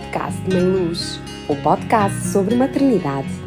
podcast Mãe Luz, o podcast sobre maternidade.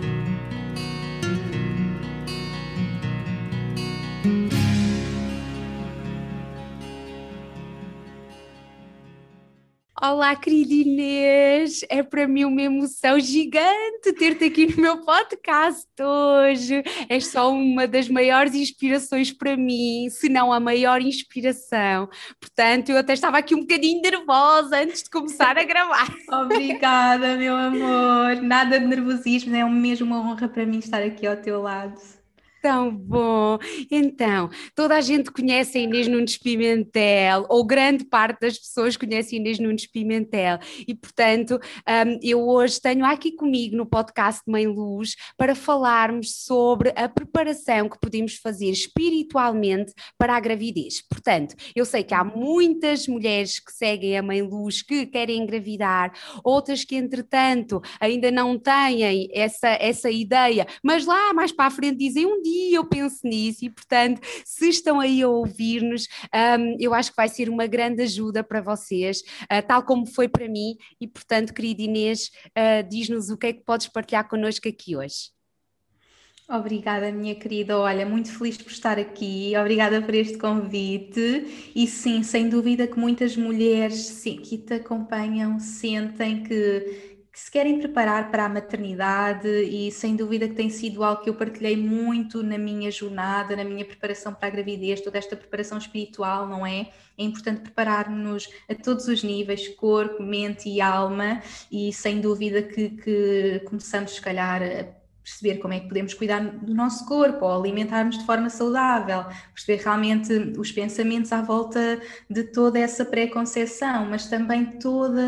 Olá, querida Inês! É para mim uma emoção gigante ter-te aqui no meu podcast hoje. És só uma das maiores inspirações para mim, se não a maior inspiração. Portanto, eu até estava aqui um bocadinho nervosa antes de começar a gravar. Obrigada, meu amor! Nada de nervosismo, é mesmo uma honra para mim estar aqui ao teu lado tão bom. Então, toda a gente conhece a Inês Nunes Pimentel, ou grande parte das pessoas conhece a Inês Nunes Pimentel, e portanto, um, eu hoje tenho aqui comigo no podcast Mãe Luz para falarmos sobre a preparação que podemos fazer espiritualmente para a gravidez. Portanto, eu sei que há muitas mulheres que seguem a Mãe Luz que querem engravidar, outras que, entretanto, ainda não têm essa, essa ideia, mas lá mais para a frente dizem um dia dia eu penso nisso e, portanto, se estão aí a ouvir-nos, um, eu acho que vai ser uma grande ajuda para vocês, uh, tal como foi para mim. E, portanto, querida Inês, uh, diz-nos o que é que podes partilhar connosco aqui hoje. Obrigada, minha querida. Olha, muito feliz por estar aqui. Obrigada por este convite. E sim, sem dúvida que muitas mulheres sim, que te acompanham sentem que que se querem preparar para a maternidade e sem dúvida que tem sido algo que eu partilhei muito na minha jornada, na minha preparação para a gravidez, toda esta preparação espiritual, não é? É importante preparar-nos a todos os níveis, corpo, mente e alma, e sem dúvida que, que começamos, se calhar, a perceber como é que podemos cuidar do nosso corpo ou alimentarmos de forma saudável, perceber realmente os pensamentos à volta de toda essa pré-conceição, mas também toda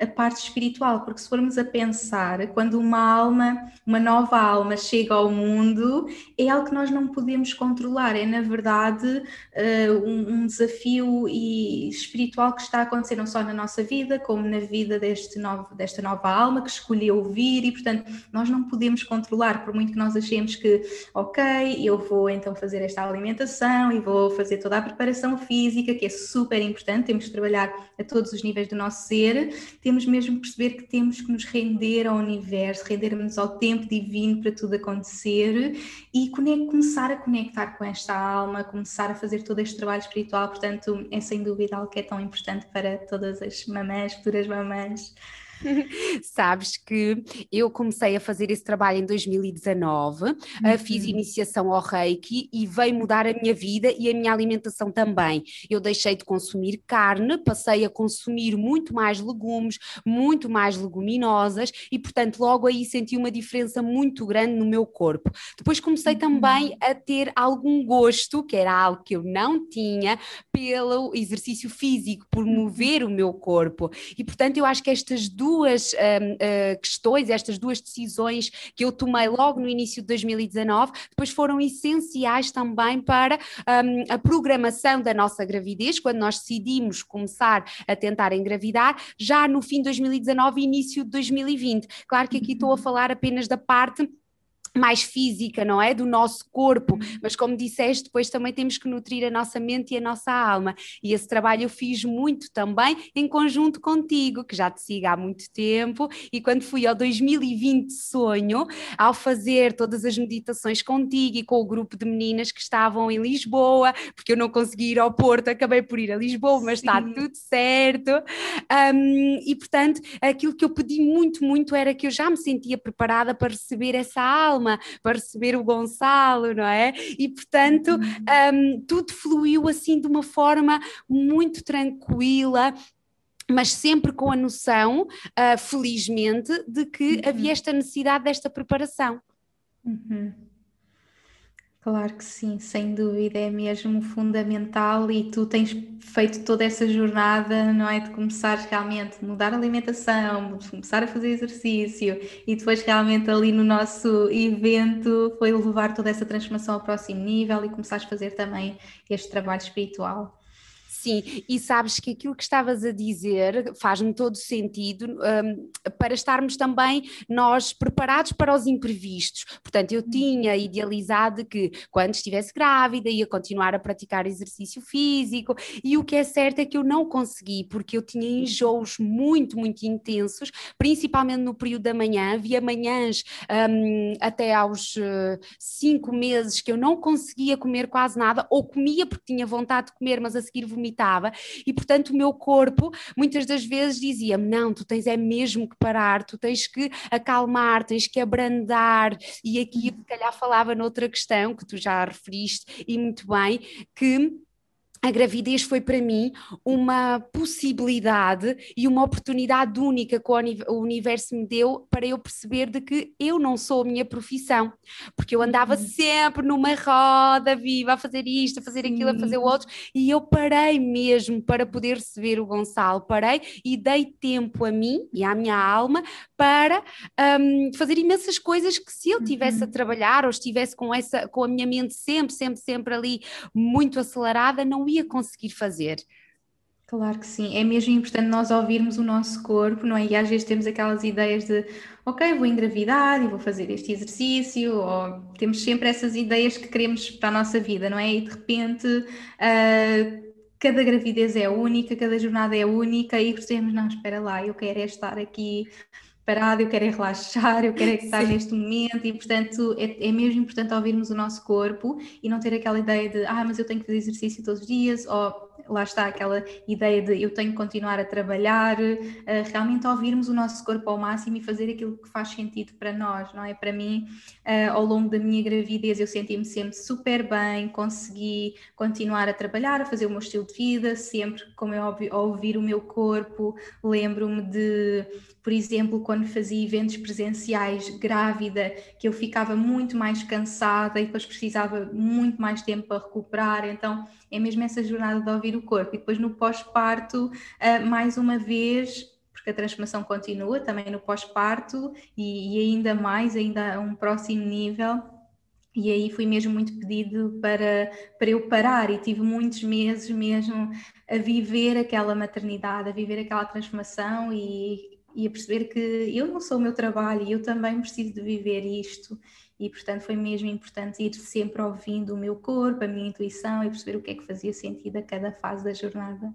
a, a, parte espiritual, porque se formos a pensar, quando uma alma, uma nova alma chega ao mundo, é algo que nós não podemos controlar, é na verdade uh, um, um, desafio e espiritual que está a acontecer não só na nossa vida, como na vida deste novo, desta nova alma que escolheu vir e, portanto, nós não podemos controlar, por muito que nós achemos que, ok, eu vou então fazer esta alimentação e vou fazer toda a preparação física, que é super importante, temos que trabalhar a todos os níveis do nosso ser, temos mesmo que perceber que temos que nos render ao universo, rendermos ao tempo divino para tudo acontecer e começar a conectar com esta alma, começar a fazer todo este trabalho espiritual, portanto, é sem dúvida algo que é tão importante para todas as mamães, futuras mamães. Sabes que eu comecei a fazer esse trabalho em 2019, uhum. fiz iniciação ao Reiki e veio mudar a minha vida e a minha alimentação também. Eu deixei de consumir carne, passei a consumir muito mais legumes, muito mais leguminosas e, portanto, logo aí senti uma diferença muito grande no meu corpo. Depois comecei uhum. também a ter algum gosto, que era algo que eu não tinha, pelo exercício físico, por uhum. mover o meu corpo. E, portanto, eu acho que estas duas duas uh, questões, estas duas decisões que eu tomei logo no início de 2019, depois foram essenciais também para um, a programação da nossa gravidez, quando nós decidimos começar a tentar engravidar, já no fim de 2019 e início de 2020. Claro que aqui estou a falar apenas da parte mais física, não é? Do nosso corpo, uhum. mas como disseste, depois também temos que nutrir a nossa mente e a nossa alma. E esse trabalho eu fiz muito também em conjunto contigo, que já te sigo há muito tempo, e quando fui ao 2020 sonho, ao fazer todas as meditações contigo e com o grupo de meninas que estavam em Lisboa, porque eu não consegui ir ao Porto, acabei por ir a Lisboa, mas Sim. está tudo certo. Um, e portanto, aquilo que eu pedi muito, muito era que eu já me sentia preparada para receber essa alma Para receber o Gonçalo, não é? E portanto, um, tudo fluiu assim de uma forma muito tranquila, mas sempre com a noção, uh, felizmente, de que uhum. havia esta necessidade desta preparação. Uhum. Claro que sim, sem dúvida, é mesmo fundamental e tu tens feito toda essa jornada, não é? De começar realmente a mudar a alimentação, de começar a fazer exercício e depois realmente ali no nosso evento foi levar toda essa transformação ao próximo nível e começares a fazer também este trabalho espiritual. Sim, e sabes que aquilo que estavas a dizer faz-me todo sentido um, para estarmos também nós preparados para os imprevistos. Portanto, eu tinha idealizado que quando estivesse grávida ia continuar a praticar exercício físico, e o que é certo é que eu não consegui, porque eu tinha enjoos muito, muito intensos, principalmente no período da manhã. Havia manhãs um, até aos uh, cinco meses que eu não conseguia comer quase nada, ou comia porque tinha vontade de comer, mas a seguir vomitava, e portanto o meu corpo muitas das vezes dizia-me: não, tu tens é mesmo que parar, tu tens que acalmar, tens que abrandar, e aqui se calhar falava noutra questão que tu já referiste e muito bem, que a gravidez foi para mim uma possibilidade e uma oportunidade única que o universo me deu para eu perceber de que eu não sou a minha profissão, porque eu andava uhum. sempre numa roda viva a fazer isto, a fazer aquilo, a fazer o outro, e eu parei mesmo para poder receber o Gonçalo, parei e dei tempo a mim e à minha alma para um, fazer imensas coisas que se eu tivesse a uhum. trabalhar ou estivesse com essa com a minha mente sempre, sempre, sempre ali muito acelerada, não ia ia conseguir fazer. Claro que sim, é mesmo importante nós ouvirmos o nosso corpo, não é? E às vezes temos aquelas ideias de, ok, vou engravidar e vou fazer este exercício, ou temos sempre essas ideias que queremos para a nossa vida, não é? E de repente uh, cada gravidez é única, cada jornada é única e percebemos, não, espera lá, eu quero é estar aqui parado, eu quero é relaxar, eu quero é estar Sim. neste momento e, portanto, é, é, mesmo importante ouvirmos o nosso corpo e não ter aquela ideia de, ah, mas eu tenho que fazer exercício todos os dias, ou lá está aquela ideia de eu tenho que continuar a trabalhar, uh, realmente ouvirmos o nosso corpo ao máximo e fazer aquilo que faz sentido para nós, não é? Para mim, uh, ao longo da minha gravidez, eu senti-me sempre super bem, consegui continuar a trabalhar, a fazer o meu estilo de vida, sempre, como é óbvio, a ouvir o meu corpo, lembro-me de por exemplo, quando fazia eventos presenciais grávida, que eu ficava muito mais cansada e depois precisava muito mais tempo para recuperar, então é mesmo essa jornada de ouvir o corpo. E depois no pós-parto, uh, mais uma vez, porque a transformação continua também no pós-parto e, e ainda mais, ainda a um próximo nível, e aí foi mesmo muito pedido para, para eu parar e tive muitos meses mesmo a viver aquela maternidade, a viver aquela transformação e, e a perceber que eu não sou o meu trabalho e eu também preciso de viver isto e portanto foi mesmo importante ir sempre ouvindo o meu corpo, a minha intuição e perceber o que é que fazia sentido a cada fase da jornada.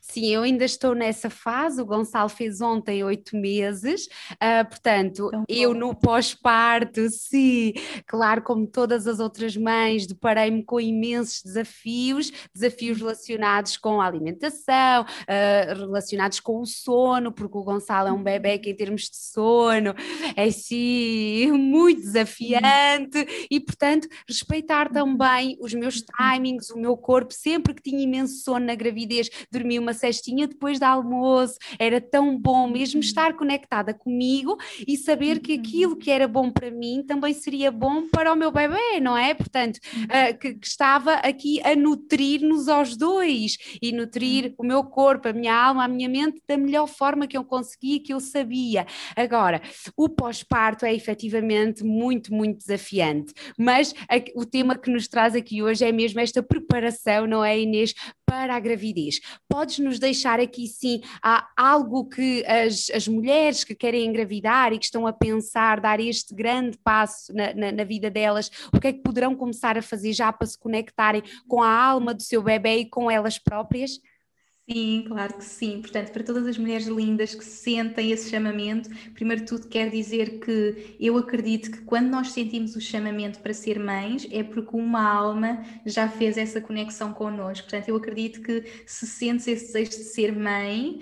Sim, eu ainda estou nessa fase. O Gonçalo fez ontem oito meses, uh, portanto, eu no pós-parto, sim, claro, como todas as outras mães, deparei-me com imensos desafios desafios uhum. relacionados com a alimentação, uh, relacionados com o sono, porque o Gonçalo é um bebê que, em termos de sono, é sim muito desafiante e, portanto, respeitar uhum. também os meus uhum. timings, o meu corpo, sempre que tinha imenso sono na gravidez, dormir uma cestinha depois do almoço, era tão bom mesmo uhum. estar conectada comigo e saber que aquilo que era bom para mim também seria bom para o meu bebê, não é? Portanto, uh, que, que, estava aqui a nutrir-nos aos dois e nutrir uhum. o meu corpo, a minha alma, a minha mente da melhor forma que eu conseguia, que eu sabia. Agora, o pós-parto é efetivamente muito, muito desafiante, mas a, o tema que nos traz aqui hoje é mesmo esta preparação, não é, Inês, para a gravidez. Podes nos deixar aqui, sim, há algo que as, as mulheres que querem engravidar e que estão a pensar dar este grande passo na, na, na vida delas, o que é que poderão começar a fazer já para se conectarem com a alma do seu bebê e com elas próprias? Sim, claro que sim. Portanto, para todas as mulheres lindas que sentem esse chamamento, primeiro de tudo quer dizer que eu acredito que quando nós sentimos o chamamento para ser mães é porque uma alma já fez essa conexão connosco. Portanto, eu acredito que se sentes esse desejo de ser mãe,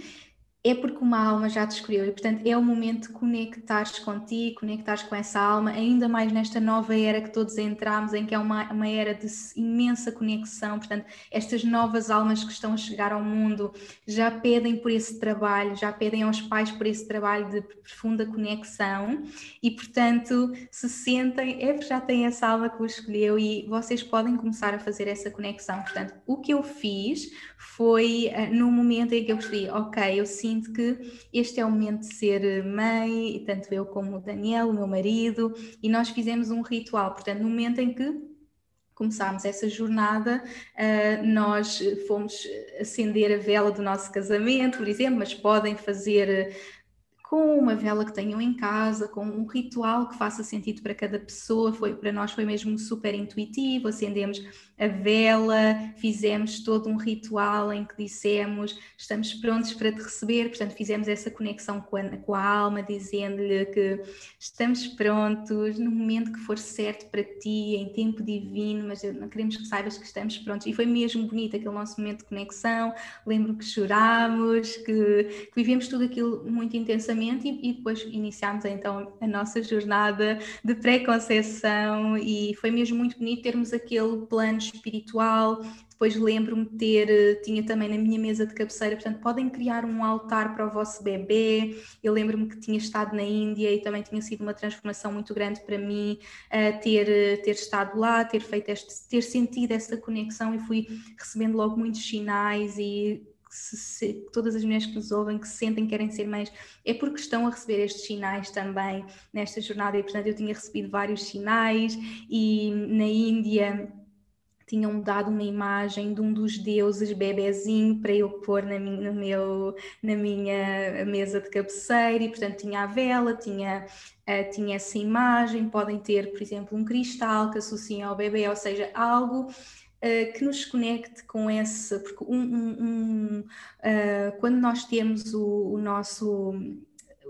é porque uma alma já te escolheu e, portanto, é o momento de conectares contigo, conectares com essa alma, ainda mais nesta nova era que todos entramos, em que é uma, uma era de imensa conexão. Portanto, estas novas almas que estão a chegar ao mundo já pedem por esse trabalho, já pedem aos pais por esse trabalho de profunda conexão e, portanto, se sentem, é porque já têm essa alma que os escolheu e vocês podem começar a fazer essa conexão. Portanto, o que eu fiz foi uh, no momento em que eu percebi, ok, eu sinto sinto que este é o momento de ser mãe, tanto eu como o Daniel, o meu marido, e nós fizemos um ritual. Portanto, no momento em que começámos essa jornada, uh, nós fomos acender a vela do nosso casamento, por exemplo, mas podem fazer com uma vela que tenham em casa, com um ritual que faça sentido para cada pessoa. Foi para nós foi mesmo super intuitivo. Acendemos a vela, fizemos todo um ritual em que dissemos estamos prontos para te receber. Portanto, fizemos essa conexão com a, com a alma, dizendo-lhe que estamos prontos no momento que for certo para ti, em tempo divino, mas não queremos que saibas que estamos prontos. E foi mesmo bonito aquele nosso momento de conexão. Lembro que chorámos, que, que vivemos tudo aquilo muito intensamente e, e depois iniciámos então a nossa jornada de pré-conceição e foi mesmo muito bonito termos aquele plano espiritual. Depois lembro-me de ter, tinha também na minha mesa de cabeceira, portanto, podem criar um altar para o vosso bebê. Eu lembro-me que tinha estado na Índia e também tinha sido uma transformação muito grande para mim uh, ter, ter estado lá, ter feito este, ter sentido essa conexão e fui recebendo logo muitos sinais e se, se, todas as mulheres que nos ouvem, que sentem que querem ser mães, é porque estão a receber estes sinais também nesta jornada. E, portanto, eu tinha recebido vários sinais e na Índia tinham dado uma imagem de um dos deuses bebezinho para eu pôr na minha, no meu, na minha mesa de cabeceira e portanto tinha a vela, tinha, uh, tinha essa imagem, podem ter por exemplo um cristal que associam ao bebê, ou seja, algo uh, que nos conecte com esse, porque um, um, um, uh, quando nós temos o, o nosso,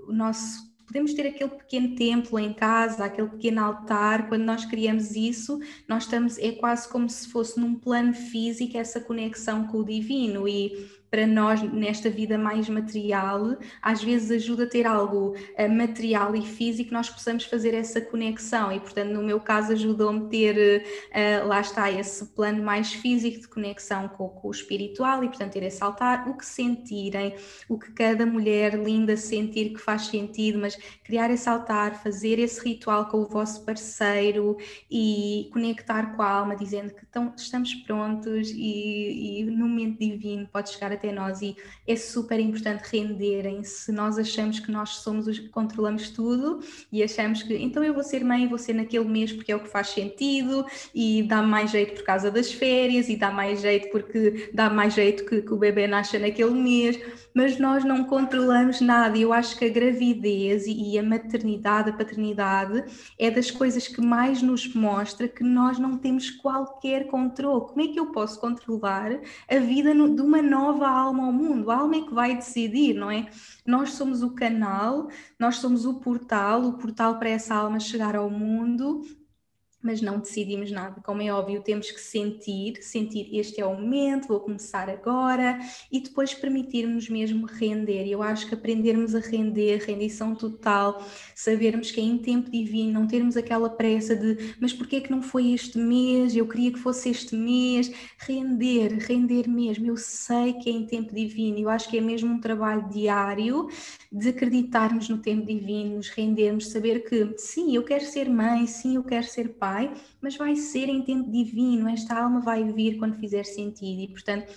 o nosso podemos ter aquele pequeno templo em casa, aquele pequeno altar, quando nós criamos isso, nós estamos, é quase como se fosse num plano físico essa conexão com o divino e para nós nesta vida mais material, às vezes ajuda a ter algo uh, material e físico, nós possamos fazer essa conexão. E, portanto, no meu caso ajudou-me ter, uh, lá está, esse plano mais físico de conexão com, com, o espiritual e, portanto, ter esse altar, o que sentirem, o que cada mulher linda sentir que faz sentido, mas criar esse altar, fazer esse ritual com o vosso parceiro e conectar com a alma, dizendo que estão, estamos prontos e, e no momento divino pode chegar a até nós e é super importante renderem se nós achamos que nós somos os que controlamos tudo e achamos que então eu vou ser mãe, vou ser naquele mês porque é o que faz sentido e dá mais jeito por causa das férias e dá mais jeito porque dá mais jeito que, que o bebê nasça naquele mês, mas nós não controlamos nada. Eu acho que a gravidez e, e a maternidade, a paternidade é das coisas que mais nos mostra que nós não temos qualquer controle. Como é que eu posso controlar a vida no, de uma nova alma ao mundo, a alma é que vai decidir, não é? Nós somos o canal, nós somos o portal, o portal para essa alma chegar ao mundo mas não decidimos nada. Como é óbvio, temos que sentir, sentir este é o momento, vou começar agora e depois permitirmos mesmo render. Eu acho que aprendermos a render, rendição total, sabermos que é em tempo divino, não termos aquela pressa de mas porquê que não foi este mês? Eu queria que fosse este mês. Render, render mesmo. Eu sei que é em tempo divino. Eu acho que é mesmo um trabalho diário de acreditarmos no tempo divino, nos rendermos, saber que sim, eu quero ser mãe, sim, eu quero ser pai mas vai ser em tempo divino, esta alma vai vir quando fizer sentido e, portanto,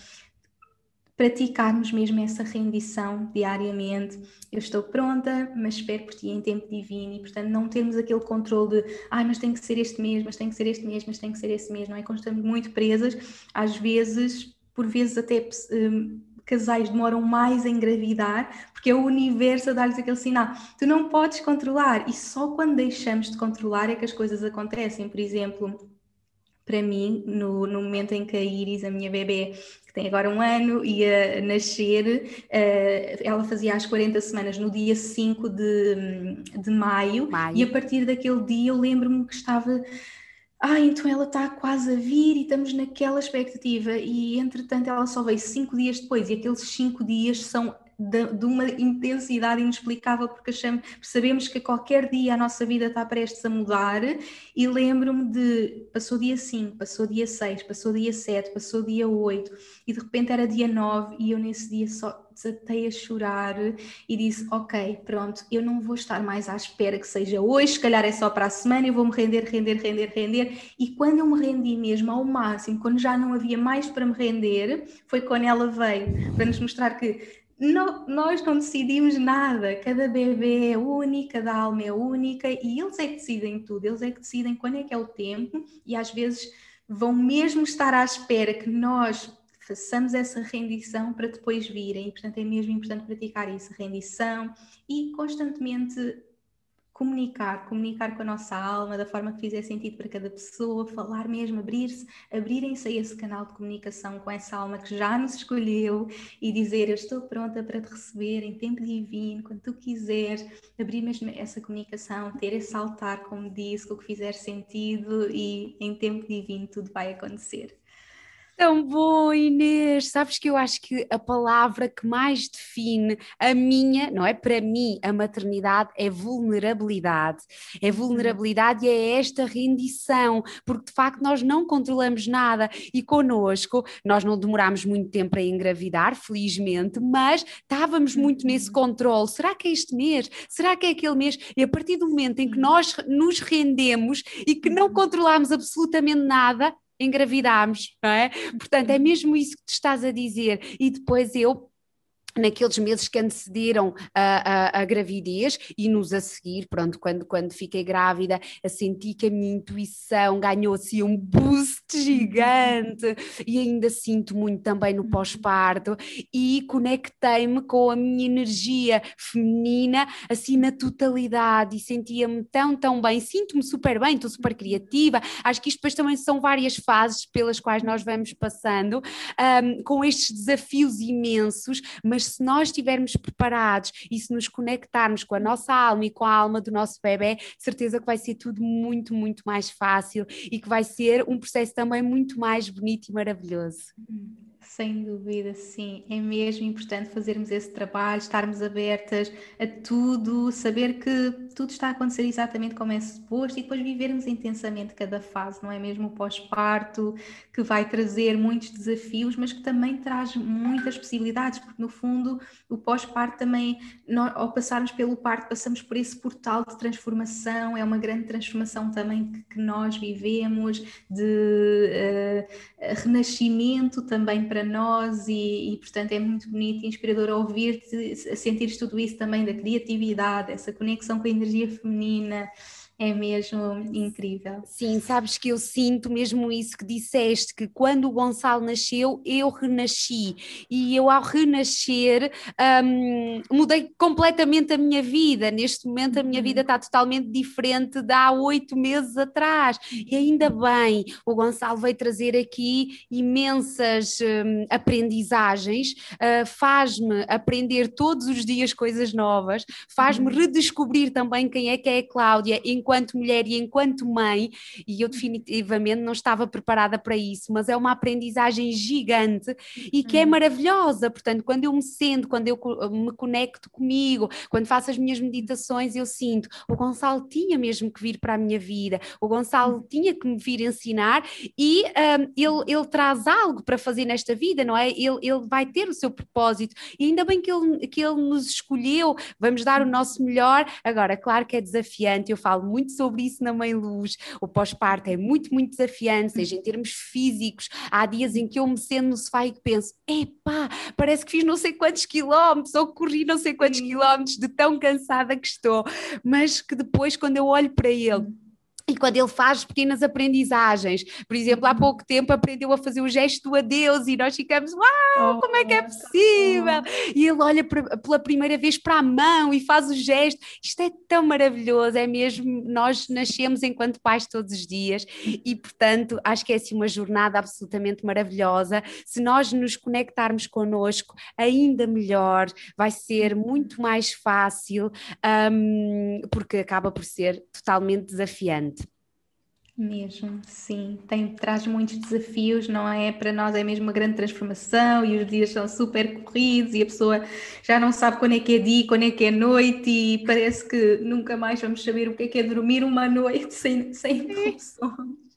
praticarmos mesmo essa rendição diariamente. Eu estou pronta, mas espero por ti em tempo divino e, portanto, não termos aquele controle de ai, mas tem que ser este mês, mas tem que ser este mês, mas tem que ser esse mês, não é? Quando estamos muito presas, às vezes, por vezes até. Um, casais demoram mais a engravidar, porque é o universo a dar-lhes aquele sinal. Tu não podes controlar, e só quando deixamos de controlar é que as coisas acontecem. Por exemplo, para mim, no, no momento em que a Iris, a minha bebê, que tem agora um ano, ia nascer, uh, ela fazia as 40 semanas no dia 5 de, de maio, maio. e a partir daquele dia eu lembro-me que estava ah, então ela está quase a vir e estamos naquela expectativa, e entretanto ela só veio cinco dias depois, e aqueles cinco dias são de, de, uma intensidade inexplicável, porque achamos, sabemos que qualquer dia a nossa vida está prestes a mudar. E lembro-me de passou dia 5, passou dia 6, passou dia 7, passou dia 8, e de repente era dia 9, e eu nesse dia só desatei a chorar e disse: Ok, pronto, eu não vou estar mais à espera que seja hoje, se calhar é só para a semana, eu vou me render, render, render, render. E quando eu me rendi mesmo ao máximo, quando já não havia mais para me render, foi quando ela veio para nos mostrar que não, nós não decidimos nada, cada bebê é único, cada alma é única e eles é que decidem tudo, eles é que decidem quando é que é o tempo e às vezes vão mesmo estar à espera que nós façamos essa rendição para depois virem. Portanto, é mesmo importante praticar isso, rendição e constantemente comunicar, comunicar com a nossa alma da forma que fizer sentido para cada pessoa, falar mesmo, abrir-se, abrirem-se a esse canal de comunicação com essa alma que já nos escolheu e dizer eu estou pronta para te receber em tempo divino, quando tu quiseres, abrir mesmo essa comunicação, ter esse altar, como disse, com o que fizer sentido e em tempo divino tudo vai acontecer. Tão bom, Inês! Sabes que eu acho que a palavra que mais define a minha, não é? Para mim, a maternidade é vulnerabilidade. É vulnerabilidade e é esta rendição, porque de facto nós não controlamos nada e connosco, nós não demorámos muito tempo a engravidar, felizmente, mas estávamos muito nesse uhum. controle. Será que é este mês? Será que é aquele mês? E a partir do momento em que nós nos rendemos e que não uhum. controlamos absolutamente nada, engravidámos, não é? Portanto, é mesmo isso que tu estás a dizer. E depois eu naqueles meses que antecederam a, a, a, gravidez e nos a seguir, pronto, quando, quando fiquei grávida, senti que a minha intuição ganhou assim um boost gigante e ainda sinto muito também no pós-parto e conectei-me com a minha energia feminina assim na totalidade e sentia-me tão, tão bem, sinto-me super bem, estou super criativa, acho que isto depois também são várias fases pelas quais nós vamos passando um, com estes desafios imensos, mas se nós estivermos preparados e se nos conectarmos com a nossa alma e com a alma do nosso bebê, certeza que vai ser tudo muito, muito mais fácil e que vai ser um processo também muito mais bonito e maravilhoso. Sem dúvida, sim. É mesmo importante fazermos esse trabalho, estarmos abertas a tudo, saber que tudo está a acontecer exatamente como é suposto e depois vivermos intensamente cada fase, não é mesmo o pós-parto, que vai trazer muitos desafios, mas que também traz muitas possibilidades, porque no fundo o pós-parto também, ao passarmos pelo parto, passamos por esse portal de transformação, é uma grande transformação também que, que nós vivemos, de uh, renascimento também para nós e, e, portanto é muito bonito e inspirador ouvir-te, sentir tudo isso também da criatividade, essa conexão com a energia feminina, é mesmo incrível. Sim, sabes que eu sinto mesmo isso que disseste, que quando o Gonçalo nasceu, eu renasci. E eu, ao renascer, um, mudei completamente a minha vida. Neste momento, a minha vida está totalmente diferente de há oito meses atrás. E ainda bem, o Gonçalo veio trazer aqui imensas um, aprendizagens, uh, faz-me aprender todos os dias coisas novas, faz-me uhum. redescobrir também quem é que é a Cláudia enquanto mulher e enquanto mãe, e eu definitivamente não estava preparada para isso, mas é uma aprendizagem gigante e que é uhum. maravilhosa. Portanto, quando eu me sento, quando eu me conecto comigo, quando faço as minhas meditações, eu sinto o Gonçalo tinha mesmo que vir para a minha vida, o Gonçalo uhum. tinha que me vir ensinar e um, ele, ele traz algo para fazer nesta vida, não é? Ele, ele vai ter o seu propósito e ainda bem que ele, que ele nos escolheu, vamos dar o nosso melhor. Agora, claro que é desafiante, eu falo muito sobre isso na Mãe Luz. O pós-parto é muito, muito desafiante, seja em termos físicos. Há dias em que eu me sento no sofá e penso: epá, parece que fiz não sei quantos quilómetros ou corri não sei quantos quilómetros de tão cansada que estou. Mas que depois, quando eu olho para ele e quando ele faz pequenas aprendizagens, por exemplo, há uhum. pouco tempo aprendeu a fazer o gesto do adeus e nós ficamos, uau, como é que é oh, possível? E ele olha pela primeira vez para a mão e faz o gesto. Isto é tão maravilhoso, é mesmo, nós nascemos enquanto pais todos os dias e, portanto, acho que é assim uma jornada absolutamente maravilhosa. Se nós nos conectarmos connosco, ainda melhor, vai ser muito mais fácil, um, porque acaba por ser totalmente desafiante. Mesmo, sim, tem, traz muitos desafios, não é? Para nós é mesmo uma grande transformação e os dias são super corridos e a pessoa já não sabe quando é que é dia, quando é que é noite e parece que nunca mais vamos saber o que é que é dormir uma noite sem, sem interrupções.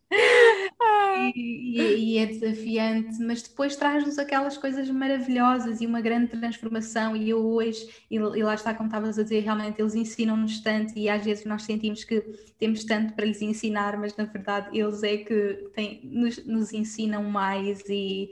E, e, é desafiante, mas depois traz-nos aquelas coisas maravilhosas e uma grande transformação. E eu hoje, e, e lá está, como estavas a dizer, realmente eles ensinam-nos tanto e às vezes nós sentimos que temos tanto para lhes ensinar, mas na verdade eles é que nos, nos ensinam mais. E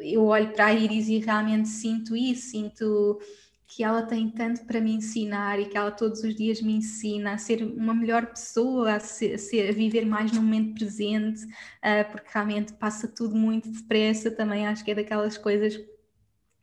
eu olho para a Iris e realmente sinto isso, sinto que ela tem tanto para me ensinar e que ela todos os dias me ensina a ser uma melhor pessoa, a, ser, a, viver mais no momento presente, uh, porque realmente passa tudo muito depressa. Também acho que é daquelas coisas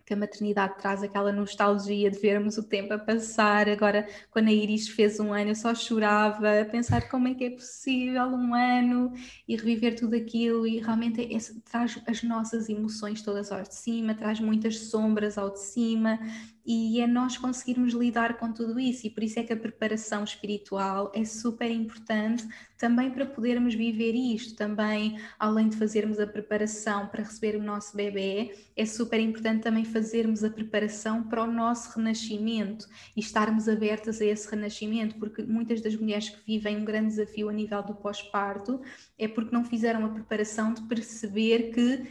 que a maternidade traz aquela nostalgia de vermos o tempo a passar. Agora, quando a Iris fez um ano, eu só chorava a pensar como é que é possível um ano e reviver tudo aquilo. E realmente é, traz as nossas emoções todas ao de cima, traz muitas sombras ao de cima e é nós conseguirmos lidar com tudo isso, e por isso é que a preparação espiritual é super importante também para podermos viver isto. Também, além de fazermos a preparação para receber o nosso bebê, é super importante também fazermos a preparação para o nosso renascimento e estarmos abertas a esse renascimento, porque muitas das mulheres que vivem um grande desafio a nível do pós-parto é porque não fizeram a preparação de perceber que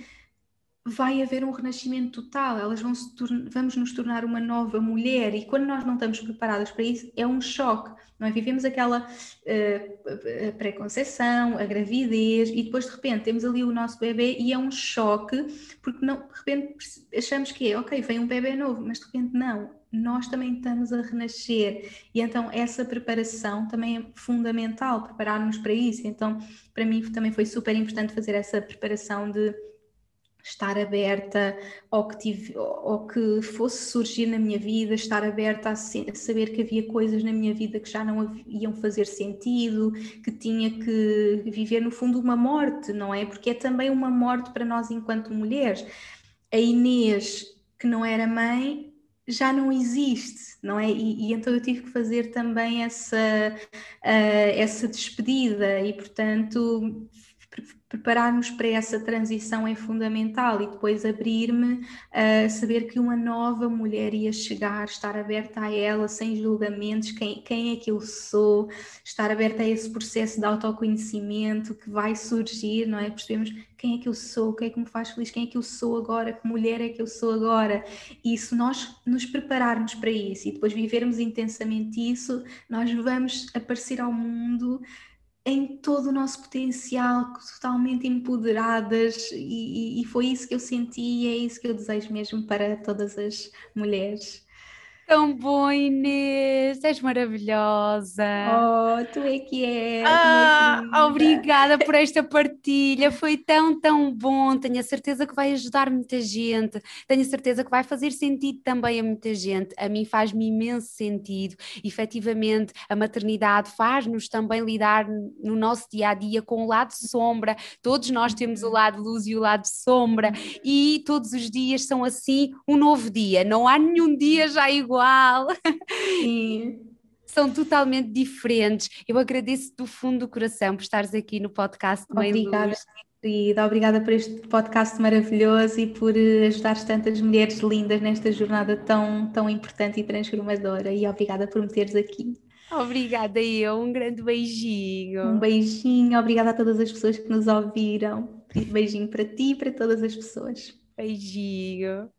vai haver um renascimento total, elas vão se vamos nos tornar uma nova mulher. E quando nós não estamos preparadas para isso é um choque, não é? Vivemos aquela uh, pré-conceição, a gravidez e depois de repente temos ali o nosso bebê e é um choque porque não, de repente achamos que é, ok, vem um bebê novo, mas de repente não, nós também estamos a renascer. E então essa preparação também é fundamental, preparar-nos para isso, então para mim também foi super importante fazer essa preparação de estar aberta ao que, tive, ao que fosse surgir na minha vida, estar aberta a, se, a, saber que havia coisas na minha vida que já não iam fazer sentido, que tinha que viver no fundo uma morte, não é? Porque é também uma morte para nós enquanto mulheres. A Inês, que não era mãe, já não existe, não é? E, e então eu tive que fazer também essa, uh, essa despedida e, portanto, preparar-nos para essa transição é fundamental e depois abrir-me a saber que uma nova mulher ia chegar, estar aberta a ela sem julgamentos, quem, quem é que eu sou, estar aberta a esse processo de autoconhecimento que vai surgir, não é? Percebemos quem é que eu sou, o que é que me faz feliz, quem é que eu sou agora, que mulher é que eu sou agora. E se nós nos prepararmos para isso e depois vivermos intensamente isso, nós vamos aparecer ao mundo em todo o nosso potencial, totalmente empoderadas, e, e, foi isso que eu senti e é isso que eu desejo mesmo para todas as mulheres. Tão bom, Inês, és maravilhosa. Oh, tu é que és. Ah, obrigada por esta partilha, foi tão, tão bom. Tenho a certeza que vai ajudar muita gente, tenho a certeza que vai fazer sentido também a muita gente. A mim faz-me imenso sentido. Efetivamente, a maternidade faz-nos também lidar no nosso dia a dia com o lado sombra. Todos nós temos o lado luz e o lado sombra, e todos os dias são assim um novo dia. Não há nenhum dia já igual Sim. São totalmente diferentes. Eu agradeço do fundo do coração por estares aqui no podcast Obrigada, querida. Obrigada por este podcast maravilhoso e por eh, ajudar tantas mulheres lindas nesta jornada tão, tão importante e transformadora. E obrigada por me teres aqui. Obrigada eu, um grande beijinho. Um beijinho, obrigada a todas as pessoas que nos ouviram. Beijinho para ti e para todas as pessoas. Beijinho.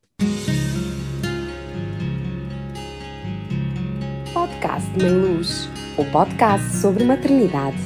Podcast Mãe Luz, o podcast sobre maternidade